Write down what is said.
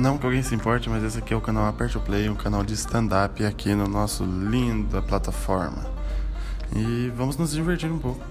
Não que alguém se importe, mas esse aqui é o canal Aperte o Play, um canal de stand-up aqui no nosso linda plataforma. E vamos nos divertir um pouco.